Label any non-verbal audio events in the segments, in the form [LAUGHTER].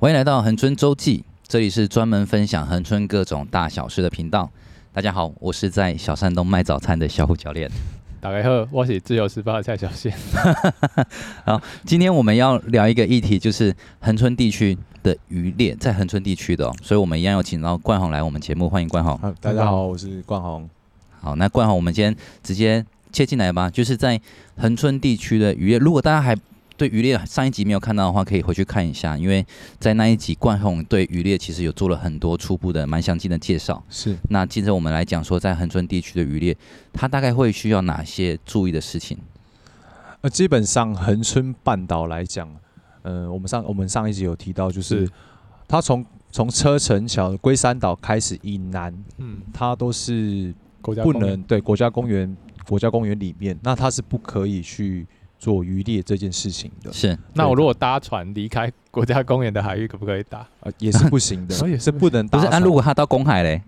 欢迎来到恒春周记，这里是专门分享恒春各种大小事的频道。大家好，我是在小山东卖早餐的小虎教练。打开后，我是自由时报的蔡小宪。[LAUGHS] 好，今天我们要聊一个议题，就是恒春地区的渔猎，在恒春地区的、哦，所以我们一样要请到冠宏来我们节目，欢迎冠宏。大家好，我是冠宏。好，那冠宏，我们今天直接切进来吧，就是在恒春地区的渔猎，如果大家还对渔猎上一集没有看到的话，可以回去看一下，因为在那一集冠宏对渔猎其实有做了很多初步的、蛮详尽的介绍。是，那接着我们来讲说，在恒春地区的渔猎，它大概会需要哪些注意的事情？呃，基本上恒春半岛来讲，呃，我们上我们上一集有提到，就是，是它从从车城桥龟山岛开始以南，嗯，它都是不能对国家公园国家公园里面，那它是不可以去。做渔猎这件事情的是，那我如果搭船离开国家公园的海域，可不可以打？呃，也是不行的，[LAUGHS] 也是不能打。不是，那如果他到公海嘞？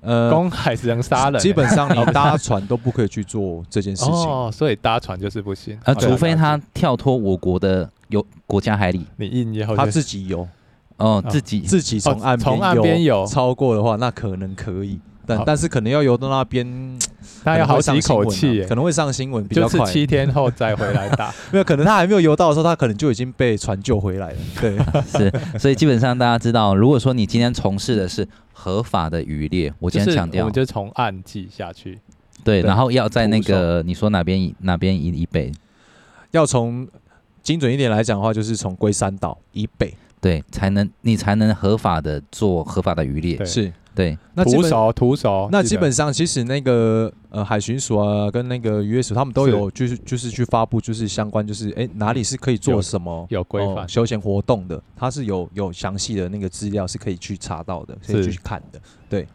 呃，公海只能杀人。基本上你搭船都不可以去做这件事情。哦，所以搭船就是不行。呃，除非他跳脱我国的有国家海里，你硬以后他自己游。哦，自己自己从岸从岸边游超过的话，那可能可以。但但是可能要游到那边，[LAUGHS] 他要好几口气，可能会上新闻比较快。就是七天后再回来打，[LAUGHS] 没有可能他还没有游到的时候，他可能就已经被船救回来了。对，[LAUGHS] 是，所以基本上大家知道，如果说你今天从事的是合法的渔猎，我今天强调，我们就从岸际下去，对，然后要在那个你说哪边以哪边以以北，要从精准一点来讲的话，就是从龟山岛以北，对，才能你才能合法的做合法的渔猎，是。对，那徒手徒手，那基本上其实那个呃海巡署啊，跟那个渔业署，他们都有就是就是去发布就是相关就是哎哪里是可以做什么有规范。休闲活动的，它是有有详细的那个资料是可以去查到的，可以去看的。对，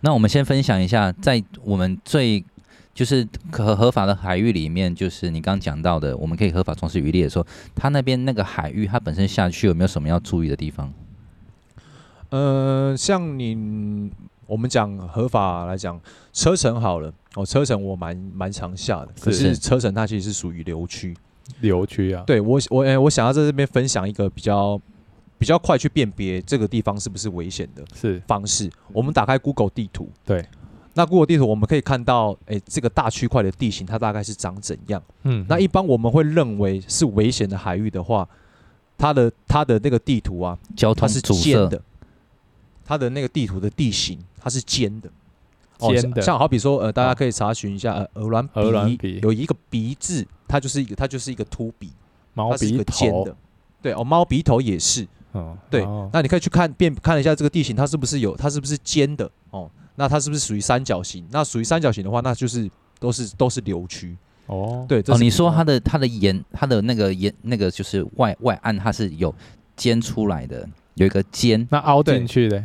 那我们先分享一下，在我们最就是合合法的海域里面，就是你刚刚讲到的，我们可以合法从事渔猎的时候，它那边那个海域它本身下去有没有什么要注意的地方？呃，像你我们讲合法来讲，车程好了哦，车程我蛮蛮常下的，可是车程它其实是属于流区，流区啊。对我我哎，我想要在这边分享一个比较比较快去辨别这个地方是不是危险的是方式。我们打开 Google 地图，对，那 Google 地图我们可以看到，哎，这个大区块的地形它大概是长怎样？嗯，那一般我们会认为是危险的海域的话，它的它的那个地图啊，交通它是线的。它的那个地图的地形，它是尖的，尖的，像好比说，呃，大家可以查询一下，呃，鹅銮鼻有一个鼻字，它就是一个，它就是一个凸鼻，猫鼻头的，对哦，猫鼻头也是，哦，对，那你可以去看辨看一下这个地形，它是不是有，它是不是尖的？哦？那它是不是属于三角形？那属于三角形的话，那就是都是都是流区。哦。对，哦，你说它的它的沿它的那个沿那个就是外外岸，它是有尖出来的，有一个尖，那凹进去的。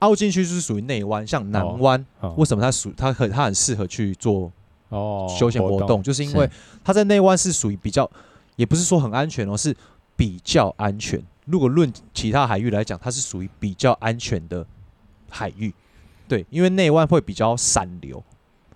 凹进去就是属于内湾，像南湾，哦哦、为什么它属它很它很适合去做哦休闲活动，动就是因为它在内湾是属于比较，也不是说很安全哦，是比较安全。如果论其他海域来讲，它是属于比较安全的海域，对，因为内湾会比较散流，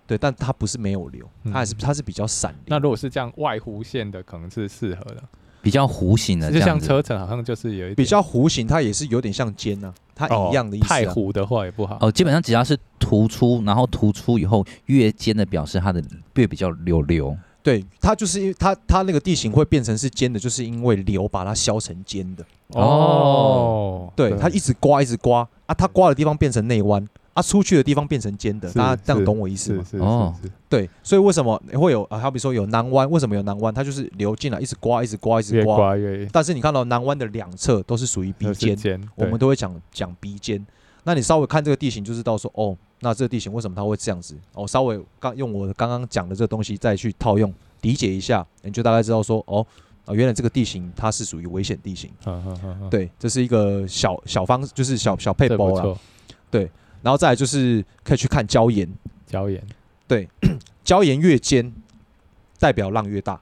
对，但它不是没有流，它还是它是比较散流。那如果是这样外弧线的，可能是适合的。比较弧形的，就像车程好像就是有一点比较弧形，它也是有点像尖呢、啊，它一样的意思、啊。太弧的话也不好。哦，基本上只要是突出，然后突出以后越尖的，表示它的越比较流流。对，它就是因为它它那个地形会变成是尖的，就是因为流把它削成尖的。哦，对，对它一直刮一直刮啊，它刮的地方变成内湾。啊，出去的地方变成尖的，大家这样懂我意思吗？哦，对，所以为什么会有啊？好比说有南湾，为什么有南湾？它就是流进来，一直刮，一直刮，一直刮。刮越但是你看到南湾的两侧都是属于鼻尖，我们都会讲讲鼻尖。那你稍微看这个地形就知道说，哦，那这个地形为什么它会这样子？哦，稍微刚用我刚刚讲的这个东西再去套用理解一下，你就大概知道说，哦，啊，原来这个地形它是属于危险地形。对，这是一个小小方，就是小小配包了。对。然后再来就是可以去看礁岩，礁岩，对，[CLEARS THROAT] 礁岩越尖，代表浪越大。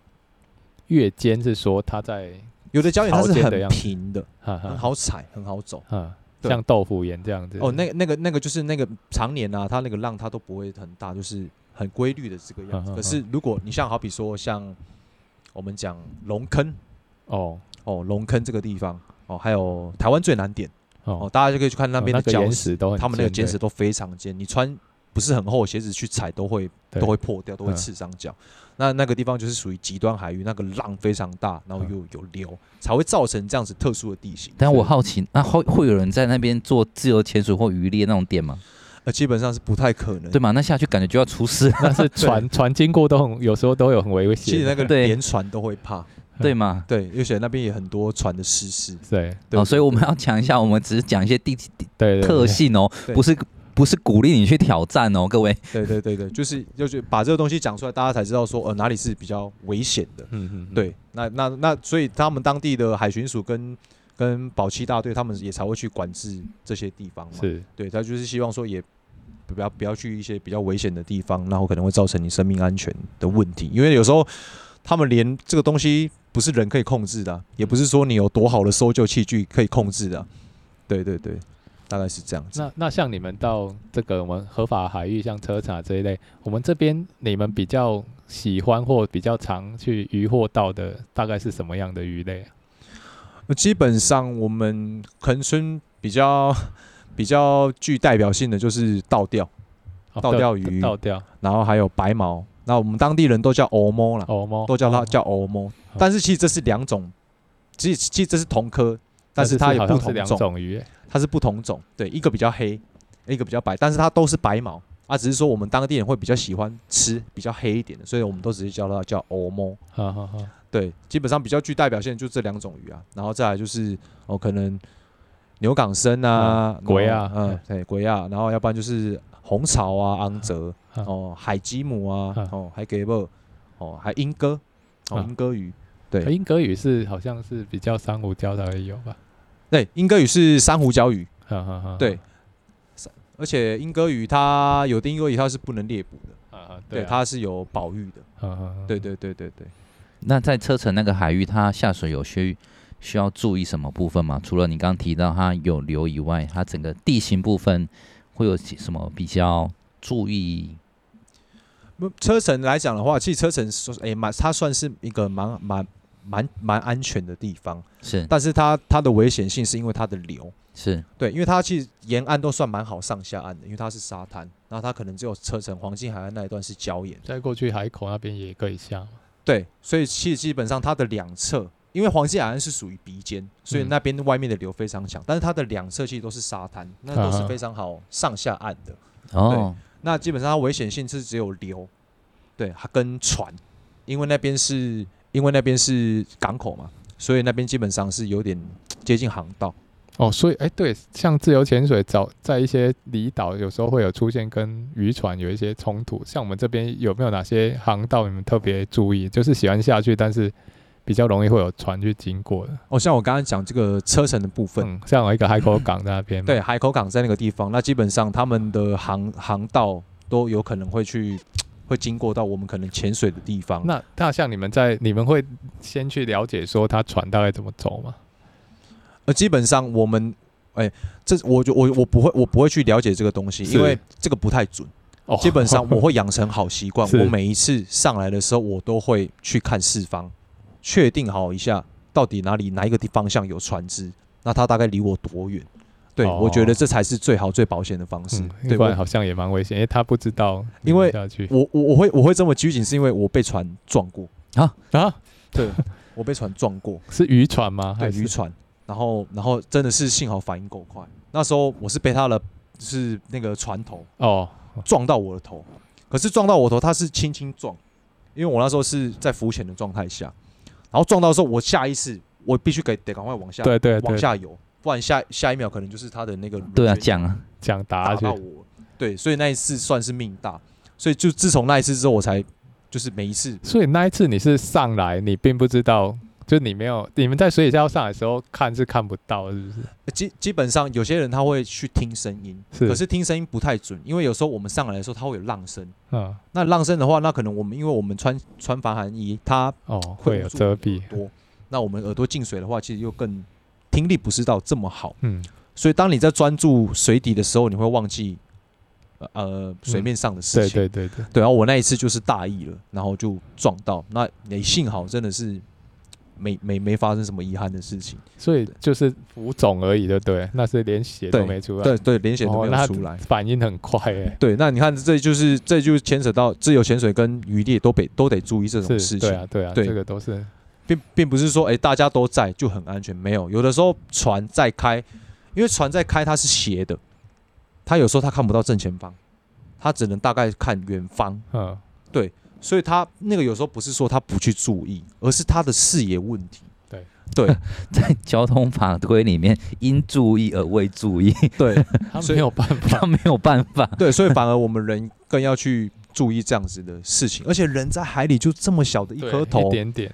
越尖是说它在有的礁岩它是很平的，很好踩，很好走，像豆腐岩这样子。哦，那个那个那个就是那个常年啊，它那个浪它都不会很大，就是很规律的这个样子。可是如果你像好比说像我们讲龙坑，哦哦龙坑这个地方。哦，还有台湾最难点哦，大家就可以去看那边的礁石，都他们那个岩石都非常尖，你穿不是很厚的鞋子去踩都会都会破掉，都会刺伤脚。那那个地方就是属于极端海域，那个浪非常大，然后又有流，才会造成这样子特殊的地形。但我好奇，那会会有人在那边做自由潜水或渔猎那种点吗？呃，基本上是不太可能，对吗？那下去感觉就要出事。但是船 [LAUGHS] 船经过都很，有时候都有很危险。其实那个连船都会怕，对吗？对，而且那边也很多船的失事。对，哦，所以我们要讲一下，我们只是讲一些地对特性哦，不是不是鼓励你去挑战哦，各位。对对对对，就是就是把这个东西讲出来，大家才知道说呃哪里是比较危险的。嗯嗯。对，那那那，所以他们当地的海巡署跟跟保七大队，他们也才会去管制这些地方嘛。是。对，他就是希望说也。不要不要去一些比较危险的地方，然后可能会造成你生命安全的问题。因为有时候他们连这个东西不是人可以控制的啊，也不是说你有多好的搜救器具可以控制的啊。对对对，大概是这样子。那那像你们到这个我们合法海域，像车厂这一类，我们这边你们比较喜欢或比较常去渔获到的，大概是什么样的鱼类啊？基本上我们恒村比较。[LAUGHS] 比较具代表性的就是倒钓，倒钓鱼，倒钓，然后还有白毛，那我们当地人都叫欧猫啦，欧猫，都叫它叫欧猫。但是其实这是两种，其实其实这是同科，但是它有不同种。鱼，它是不同种，对，一个比较黑，一个比较白，但是它都是白毛。啊，只是说我们当地人会比较喜欢吃比较黑一点的，所以我们都直接叫它叫欧猫。好好好，对，基本上比较具代表性的就这两种鱼啊，然后再来就是哦可能。牛港生啊，鬼啊，嗯，对，鬼啊，然后要不然就是红潮啊，昂泽，哦，海吉姆啊，哦，还给不，哦，还莺歌，哦，莺歌鱼，对，莺歌鱼是好像是比较珊瑚礁才会有吧？对，莺歌鱼是珊瑚礁鱼，对，而且莺歌鱼它有的莺歌鱼它是不能猎捕的，对，它是有保育的，对对对对对。那在车城那个海域，它下水有需需要注意什么部分吗？除了你刚刚提到它有流以外，它整个地形部分会有什么比较注意？车城来讲的话，其实车城说，哎，蛮它算是一个蛮蛮蛮蛮安全的地方，是。但是它它的危险性是因为它的流，是对，因为它其实沿岸都算蛮好上下岸的，因为它是沙滩，然后它可能只有车城黄金海岸那一段是礁岩，再过去海口那边也可以下。对，所以其实基本上它的两侧。因为黄金海岸是属于鼻尖，所以那边外面的流非常强，嗯、但是它的两侧其实都是沙滩，那都是非常好上下岸的。哦，那基本上它危险性是只有流，对，它跟船，因为那边是因为那边是港口嘛，所以那边基本上是有点接近航道。哦，所以哎，对，像自由潜水，早在一些离岛，有时候会有出现跟渔船有一些冲突。像我们这边有没有哪些航道你们特别注意？就是喜欢下去，但是。比较容易会有船去经过的哦，像我刚刚讲这个车程的部分，嗯、像有一个海口港在那边，对，海口港在那个地方，那基本上他们的航航道都有可能会去会经过到我们可能潜水的地方。那那像你们在你们会先去了解说他船大概怎么走吗？呃，基本上我们哎、欸，这我就我我不会我不会去了解这个东西，因为这个不太准。哦，基本上我会养成好习惯，[LAUGHS] 我每一次上来的时候，我都会去看四方。确定好一下，到底哪里哪一个地方向有船只，那它大概离我多远？对、哦、我觉得这才是最好最保险的方式。嗯、对，不然好像也蛮危险，因为他不知道。因为我我我会我会这么拘谨，是因为我被船撞过啊啊！对，我被船撞过，[LAUGHS] 是渔船吗？对，渔船。然后然后真的是幸好反应够快，那时候我是被他的是那个船头哦撞到我的头，可是撞到我头，他是轻轻撞，因为我那时候是在浮潜的状态下。然后撞到的时候，我下意识我必须给得赶快往下，对对对，往下游，不然下下一秒可能就是他的那个对啊，桨啊桨打到我，对，所以那一次算是命大，所以就自从那一次之后，我才就是每一次，所以那一次你是上来，你并不知道。就你没有，你们在水底下要上来的时候看是看不到，是不是？基基本上有些人他会去听声音，是，可是听声音不太准，因为有时候我们上来的时候，它会有浪声。嗯，那浪声的话，那可能我们因为我们穿穿防寒衣，它哦会有遮蔽多，那我们耳朵进水的话，其实又更听力不是到这么好。嗯，所以当你在专注水底的时候，你会忘记呃水面上的事情。对对对对。对，然后我那一次就是大意了，然后就撞到，那也幸好真的是。没没没发生什么遗憾的事情，所以就是浮肿而已，对不对？那是连血都没出来，对对，连血都没有出来，反应很快哎。对，那你看，这就是这就牵扯到自由潜水跟渔猎都得都得注意这种事情，对啊对啊，这个都是，并并不是说哎大家都在就很安全，没有，有的时候船在开，因为船在开它是斜的，它有时候它看不到正前方，它只能大概看远方，嗯，对。所以他那个有时候不是说他不去注意，而是他的视野问题。对对，[LAUGHS] 在交通法规里面，应注意而未注意。对，[LAUGHS] 他没有办法，[LAUGHS] 他没有办法。对，所以反而我们人更要去注意这样子的事情。而且人在海里就这么小的一颗头，一点点。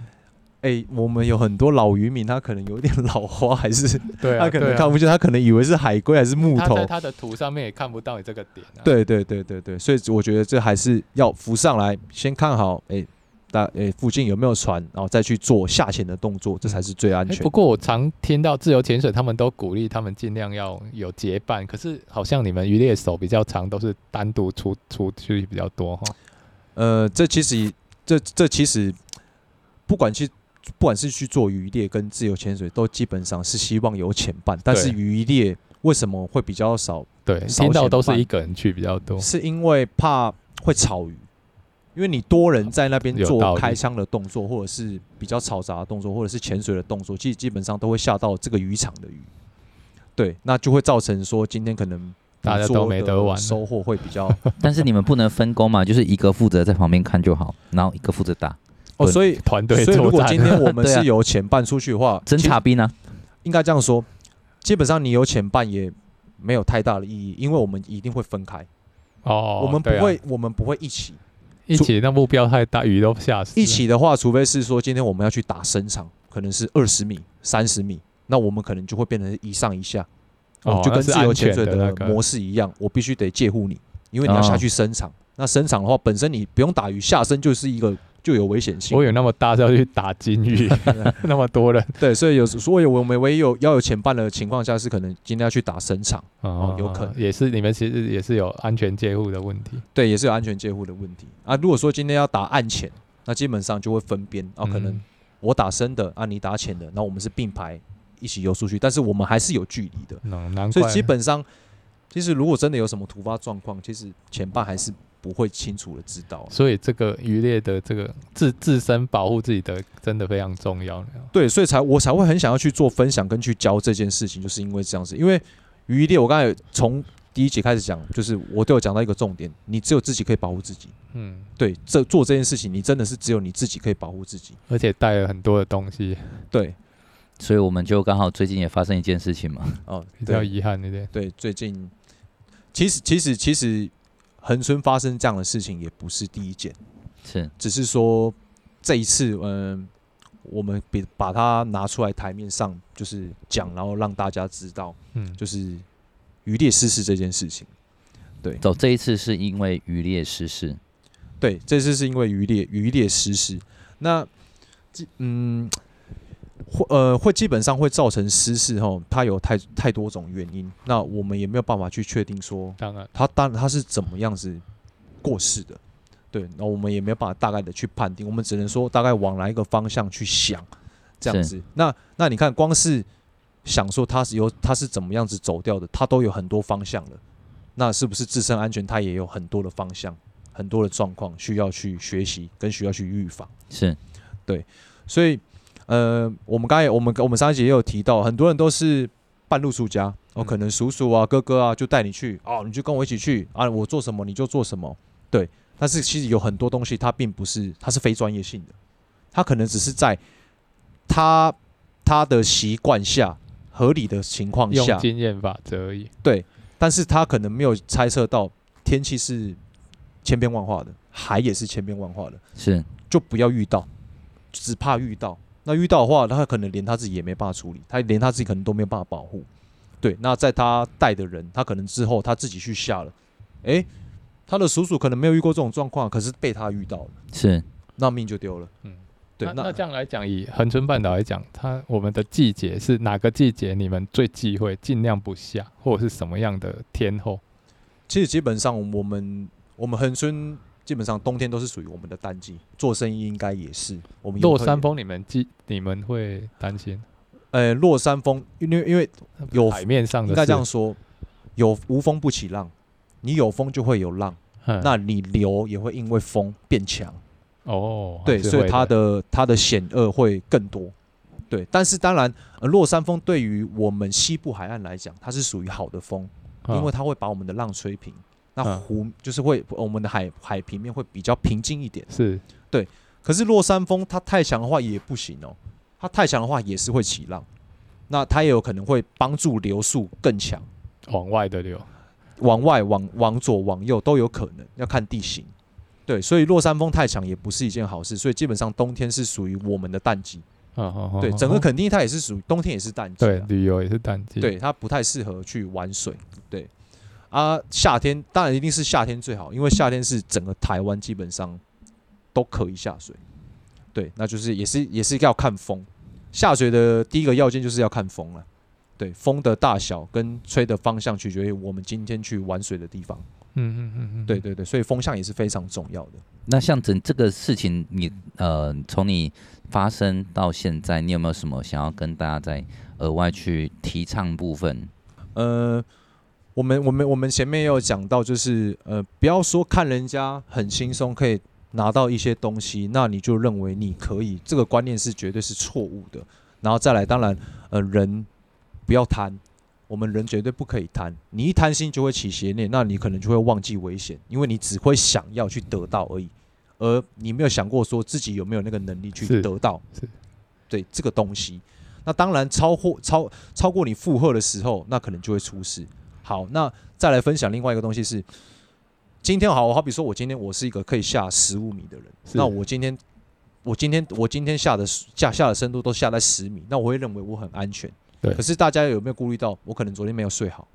哎、欸，我们有很多老渔民，他可能有点老花，还是对、啊，[LAUGHS] 他可能看不见，他可能以为是海龟还是木头。他在他的图上面也看不到你这个点、啊。对对对对对，所以我觉得这还是要浮上来，先看好，哎、欸，大哎、欸、附近有没有船，然后再去做下潜的动作，这才是最安全、欸。不过我常听到自由潜水，他们都鼓励他们尽量要有结伴，可是好像你们渔猎手比较长，都是单独出出去比较多哈。呃，这其实这这其实不管去。不管是去做渔猎跟自由潜水，都基本上是希望有潜伴。但是渔猎为什么会比较少？对，听到都是一个人去比较多，是因为怕会吵鱼，因为你多人在那边做开枪的动作，或者是比较嘈杂的动作，或者是潜水的动作，其实基本上都会吓到这个渔场的鱼。对，那就会造成说今天可能大家都没得玩，收获会比较。[LAUGHS] [LAUGHS] 但是你们不能分工嘛，就是一个负责在旁边看就好，然后一个负责打。哦，所以团队，所以如果今天我们是有潜伴出去的话，侦察兵呢？应该这样说，基本上你有潜伴也没有太大的意义，因为我们一定会分开。哦，我们不会，我们不会一起，一起那目标太大，鱼都吓死。一起的话，除非是说今天我们要去打深场，可能是二十米、三十米，那我们可能就会变成一上一下，哦，就跟自由潜水的模式一样，我必须得介护你，因为你要下去深场。那深场的话，本身你不用打鱼，下深就是一个。就有危险性。我有那么大是要去打金鱼，[LAUGHS] 那么多人。对，所以有所以我们唯一有要有前半的情况下，是可能今天要去打深场哦，有可能也是你们其实也是有安全介护的问题。对，也是有安全介护的问题啊。如果说今天要打暗潜，那基本上就会分边啊，可能我打深的啊，你打浅的，那我们是并排一起游出去，但是我们还是有距离的。所以基本上，其实如果真的有什么突发状况，其实前半还是。不会清楚的知道，所以这个渔猎的这个自自身保护自己的真的非常重要。对，所以才我才会很想要去做分享跟去教这件事情，就是因为这样子。因为渔猎，我刚才从第一节开始讲，就是我都有讲到一个重点，你只有自己可以保护自己。嗯，对，这做这件事情，你真的是只有你自己可以保护自己，而且带了很多的东西。对，所以我们就刚好最近也发生一件事情嘛。哦，比较遗憾一点。对，最近其实其实其实。恒春发生这样的事情也不是第一件，是，只是说这一次，嗯、呃，我们比把它拿出来台面上，就是讲，然后让大家知道，嗯，就是渔猎失事这件事情。对，走这一次是因为渔猎失事，对，这次是因为渔猎渔猎失事。那，嗯。会呃会基本上会造成失事吼，它有太太多种原因，那我们也没有办法去确定说，当然他当然他是怎么样子过世的，对，那我们也没有办法大概的去判定，我们只能说大概往哪一个方向去想这样子。那那你看，光是想说他是由他是怎么样子走掉的，他都有很多方向了，那是不是自身安全，他也有很多的方向，很多的状况需要去学习跟需要去预防，是对，所以。呃，我们刚才我们我们上一集也有提到，很多人都是半路出家，哦，可能叔叔啊、哥哥啊就带你去，哦，你就跟我一起去啊，我做什么你就做什么，对。但是其实有很多东西，它并不是，它是非专业性的，它可能只是在他他的习惯下合理的情况下，用经验法则而已。对，但是他可能没有猜测到天气是千变万化的，海也是千变万化的，是，就不要遇到，只怕遇到。那遇到的话，他可能连他自己也没办法处理，他连他自己可能都没有办法保护。对，那在他带的人，他可能之后他自己去下了，诶、欸，他的叔叔可能没有遇过这种状况，可是被他遇到了，是，那命就丢了。嗯，对。那那这样来讲，以恒春半岛来讲，它我们的季节是哪个季节？你们最忌讳，尽量不下，或者是什么样的天候？其实基本上我们我们恒春基本上冬天都是属于我们的淡季，做生意应该也是。我们落山风，你们记你们会担心？呃，落山风，因为因为有海面上的，应该这样说，有无风不起浪，你有风就会有浪，嗯、那你流也会因为风变强。哦，对，所以它的它的险恶会更多。对，但是当然，呃，落山风对于我们西部海岸来讲，它是属于好的风，因为它会把我们的浪吹平。那湖就是会，我们的海海平面会比较平静一点。是，对。可是落山风它太强的话也不行哦，它太强的话也是会起浪。那它也有可能会帮助流速更强，往外的流，往外、往往左、往右都有可能，要看地形。对，所以落山风太强也不是一件好事。所以基本上冬天是属于我们的淡季。对，整个垦丁它也是属于冬天也是淡季。对，旅游也是淡季。对，它不太适合去玩水。对。啊，夏天当然一定是夏天最好，因为夏天是整个台湾基本上都可以下水。对，那就是也是也是要看风，下水的第一个要件就是要看风了。对，风的大小跟吹的方向取决于我们今天去玩水的地方。嗯嗯嗯嗯，对对对，所以风向也是非常重要的。那像整这个事情你，你呃，从你发生到现在，你有没有什么想要跟大家再额外去提倡部分？呃。我们我们我们前面也有讲到，就是呃，不要说看人家很轻松可以拿到一些东西，那你就认为你可以，这个观念是绝对是错误的。然后再来，当然，呃，人不要贪，我们人绝对不可以贪。你一贪心就会起邪念，那你可能就会忘记危险，因为你只会想要去得到而已，而你没有想过说自己有没有那个能力去得到。对这个东西，那当然超过超超过你负荷的时候，那可能就会出事。好，那再来分享另外一个东西是，今天好，好比说我今天我是一个可以下十五米的人，那我今天我今天我今天下的下下的深度都下在十米，那我会认为我很安全。对。可是大家有没有顾虑到，我可能昨天没有睡好，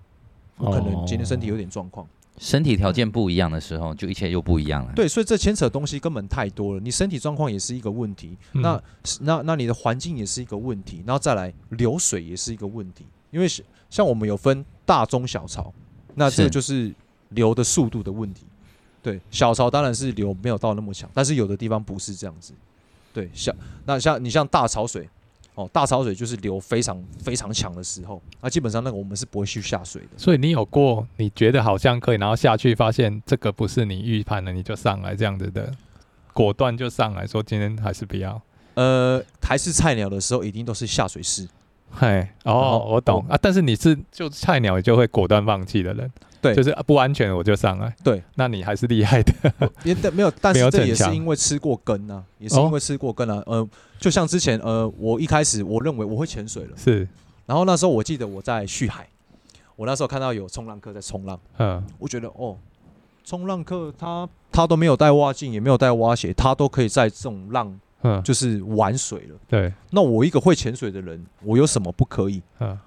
我可能今天身体有点状况，身体条件不一样的时候，就一切又不一样了。对，所以这牵扯东西根本太多了。你身体状况也是一个问题，那那那你的环境也是一个问题，然后再来流水也是一个问题，因为像我们有分。大中小潮，那这个就是流的速度的问题。对，小潮当然是流没有到那么强，但是有的地方不是这样子。对，像那像你像大潮水，哦，大潮水就是流非常非常强的时候，那基本上那个我们是不会去下水的。所以你有过你觉得好像可以，然后下去发现这个不是你预判的，你就上来这样子的，果断就上来说今天还是不要。呃，还是菜鸟的时候，一定都是下水式。嘿，哦，我懂。啊，但是你是就菜鸟就会果断放弃的人，对，就是不安全我就上来，对，那你还是厉害的，[LAUGHS] 也没有，但是这也是因为吃过根啊，也是因为吃过根啊，呃，就像之前呃，我一开始我认为我会潜水了，是，然后那时候我记得我在旭海，我那时候看到有冲浪客在冲浪，嗯，我觉得哦，冲浪客他他都没有带蛙镜，也没有带蛙鞋，他都可以在这种浪。嗯，就是玩水了。对，那我一个会潜水的人，我有什么不可以？嗯，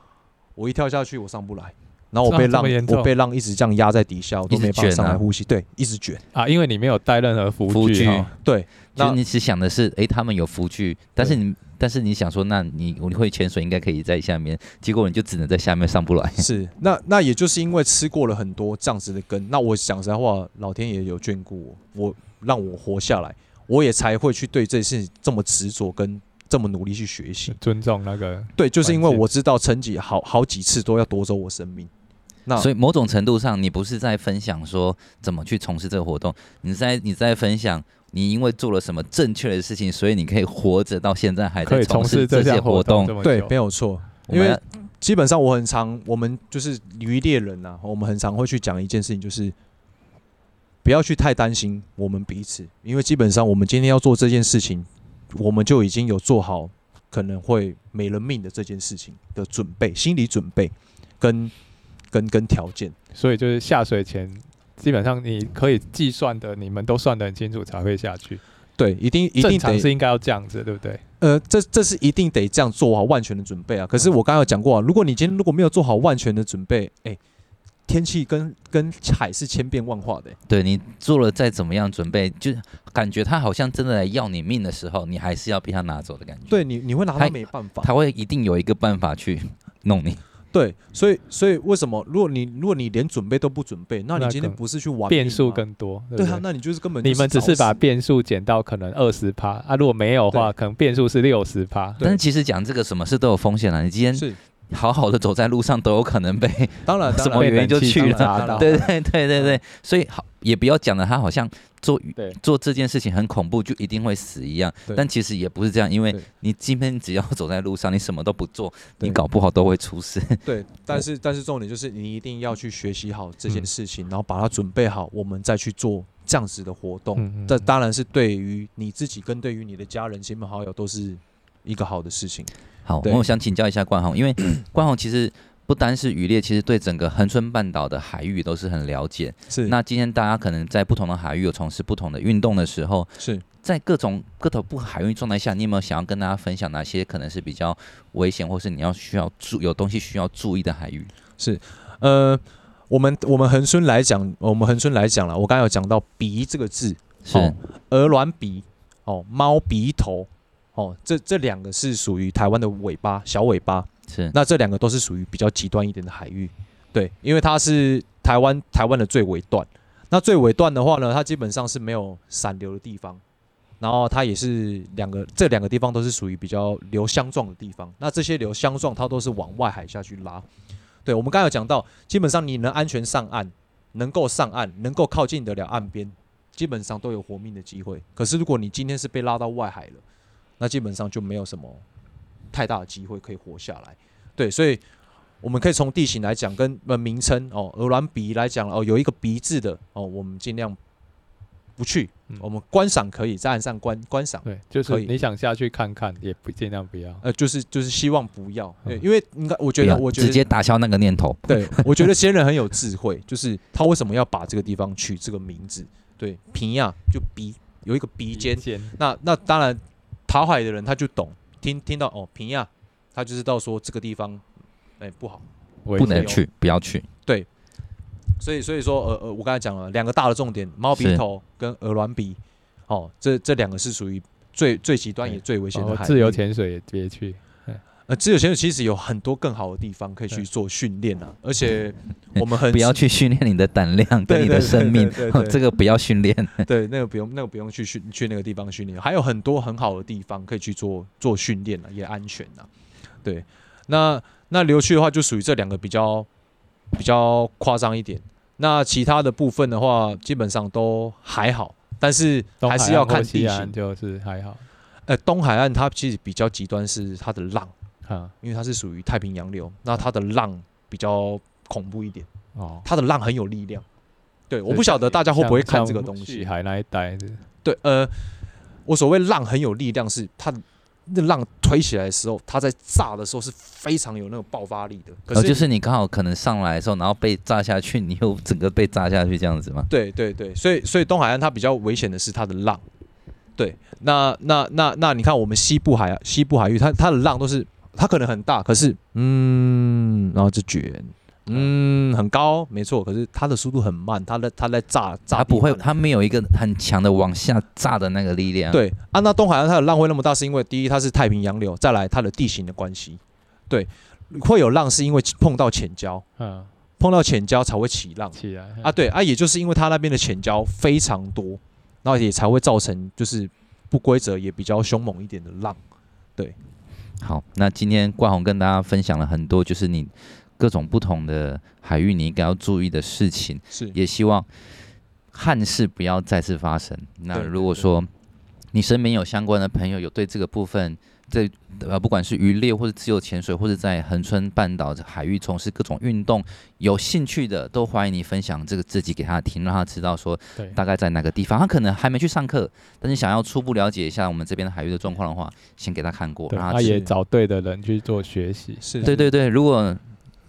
我一跳下去，我上不来，然后我被浪，我被浪一直这样压在底下，我都没办法上来呼吸。对，一直卷啊，因为你没有带任何浮具。对，那你只想的是，哎，他们有浮具，但是你，但是你想说，那你我会潜水，应该可以在下面，结果你就只能在下面上不来。是，那那也就是因为吃过了很多这样子的根，那我想实在话，老天爷有眷顾我，我让我活下来。我也才会去对这事情这么执着，跟这么努力去学习，尊重那个。对，就是因为我知道成绩好好几次都要夺走我生命。那所以某种程度上，你不是在分享说怎么去从事这个活动，你在你在分享你因为做了什么正确的事情，所以你可以活着到现在还在从事这些活动。对，没有错。因为基本上我很常，我们就是渔猎人呐，我们很常会去讲一件事情，就是。不要去太担心我们彼此，因为基本上我们今天要做这件事情，我们就已经有做好可能会没人命的这件事情的准备，心理准备跟跟跟条件。所以就是下水前，基本上你可以计算的，你们都算得很清楚才会下去。对，一定一定得是应该要这样子，对不对？呃，这这是一定得这样做好万全的准备啊。可是我刚刚有讲过啊，如果你今天如果没有做好万全的准备，哎、欸。天气跟跟海是千变万化的，对，你做了再怎么样准备，就感觉他好像真的来要你命的时候，你还是要被他拿走的感觉。对你，你会拿他没办法，他会一定有一个办法去弄你。对，所以所以为什么？如果你如果你连准备都不准备，那你今天不是去玩变数更多？对，对，对啊，那你就是根本你们只是把变数减到可能二十趴啊，如果没有的话，可能变数是六十趴。但是其实讲这个什么事都有风险啊，你今天是。好好的走在路上都有可能被当然 [LAUGHS] 什么原因就去了，对对对对对，所以好也不要讲了他好像做做这件事情很恐怖，就一定会死一样。但其实也不是这样，因为你今天只要走在路上，你什么都不做，你搞不好都会出事。对，[LAUGHS] 但是但是重点就是你一定要去学习好这件事情，然后把它准备好，我们再去做这样子的活动。这当然是对于你自己跟对于你的家人、亲朋好友都是一个好的事情。好，我想请教一下冠宏，因为 [CLEARS THROAT] 冠宏其实不单是渔猎，其实对整个恒春半岛的海域都是很了解。是。那今天大家可能在不同的海域有从事不同的运动的时候，是在各种各头不海域状态下，你有没有想要跟大家分享哪些可能是比较危险，或是你要需要注有东西需要注意的海域？是，呃，我们我们恒春来讲，我们恒春来讲了，我刚刚有讲到“鼻”这个字，是鹅銮鼻，哦，猫鼻头。哦，这这两个是属于台湾的尾巴，小尾巴是。那这两个都是属于比较极端一点的海域，对，因为它是台湾台湾的最尾段。那最尾段的话呢，它基本上是没有散流的地方，然后它也是两个这两个地方都是属于比较流相撞的地方。那这些流相撞，它都是往外海下去拉。对，我们刚才有讲到，基本上你能安全上岸，能够上岸，能够靠近得了岸边，基本上都有活命的机会。可是如果你今天是被拉到外海了，那基本上就没有什么太大的机会可以活下来，对，所以我们可以从地形来讲，跟呃名称哦，鹅卵鼻来讲哦，有一个鼻字的哦，我们尽量不去，嗯、我们观赏可以在岸上观观赏，对，就是你想下去看看，也不尽量不要，呃，就是就是希望不要，对，因为应该我觉得我觉得直接打消那个念头，对，[LAUGHS] 我觉得仙人很有智慧，就是他为什么要把这个地方取这个名字？对，平呀就鼻有一个鼻尖，那那当然。讨海的人他就懂，听听到哦平亚，他就知道说这个地方，哎、欸、不好，不能去，不要去。对，所以所以说呃呃，我刚才讲了两个大的重点，猫鼻头跟鹅卵鼻，哦，这这两个是属于最最极端也最危险的海。自由潜水也别去。呃，自由潜水其实有很多更好的地方可以去做训练啊，而且我们很 [LAUGHS] 不要去训练你的胆量跟你的生命，这个不要训练。[LAUGHS] 对，那个不用，那个不用去训去那个地方训练，还有很多很好的地方可以去做做训练啊，也安全啊。对，那那流去的话，就属于这两个比较比较夸张一点。那其他的部分的话，基本上都还好，但是还是要看地形，就是还好。呃，东海岸它其实比较极端，是它的浪。啊，因为它是属于太平洋流，那它的浪比较恐怖一点哦，它的浪很有力量。对，我不晓得大家会不会看这个东西。海那一带的，对，呃，我所谓浪很有力量，是它那浪推起来的时候，它在炸的时候是非常有那种爆发力的。可是就是你刚好可能上来的时候，然后被炸下去，你又整个被炸下去这样子吗？对对对，所以所以东海岸它比较危险的是它的浪。对，那那那那你看我们西部海西部海域，它它的浪都是。它可能很大，可是嗯，然后就卷，嗯，很高，没错。可是它的速度很慢，它的它在炸炸，它不会，它没有一个很强的往下炸的那个力量。对，啊，那东海岸它的浪会那么大，是因为第一它是太平洋流，再来它的地形的关系。对，会有浪是因为碰到浅礁，嗯，碰到浅礁才会起浪起来啊。对啊，也就是因为它那边的浅礁非常多，然后也才会造成就是不规则也比较凶猛一点的浪，对。好，那今天冠宏跟大家分享了很多，就是你各种不同的海域你应该要注意的事情，是也希望憾事不要再次发生。那如果说你身边有相关的朋友，有对这个部分。这呃，不管是渔猎或者自由潜水，或者在恒春半岛海域从事各种运动，有兴趣的都欢迎你分享这个自己给他听，让他知道说大概在哪个地方。他可能还没去上课，但是想要初步了解一下我们这边的海域的状况的话，先给他看过，让他，他也找对的人去做学习。是，对对对。如果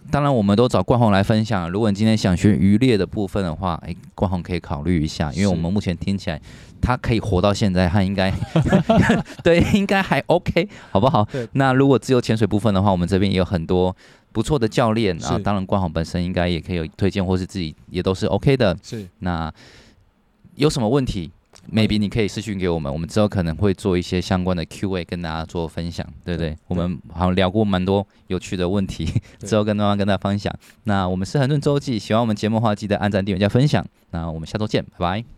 当然，我们都找冠宏来分享。如果你今天想学渔猎的部分的话，哎，冠宏可以考虑一下，因为我们目前听起来他可以活到现在，他应该 [LAUGHS] [LAUGHS] 对，应该还 OK，好不好？那如果自由潜水部分的话，我们这边也有很多不错的教练啊。当然，冠宏本身应该也可以有推荐，或是自己也都是 OK 的。是。那有什么问题？Maybe 你可以私讯给我们，我们之后可能会做一些相关的 Q&A 跟大家做分享，对不对？对，我们好像聊过蛮多有趣的问题，[LAUGHS] 之后跟大家跟大家分享。那我们是恒顿周记，喜欢我们节目的话，记得按赞、订阅、加分享。那我们下周见，拜拜。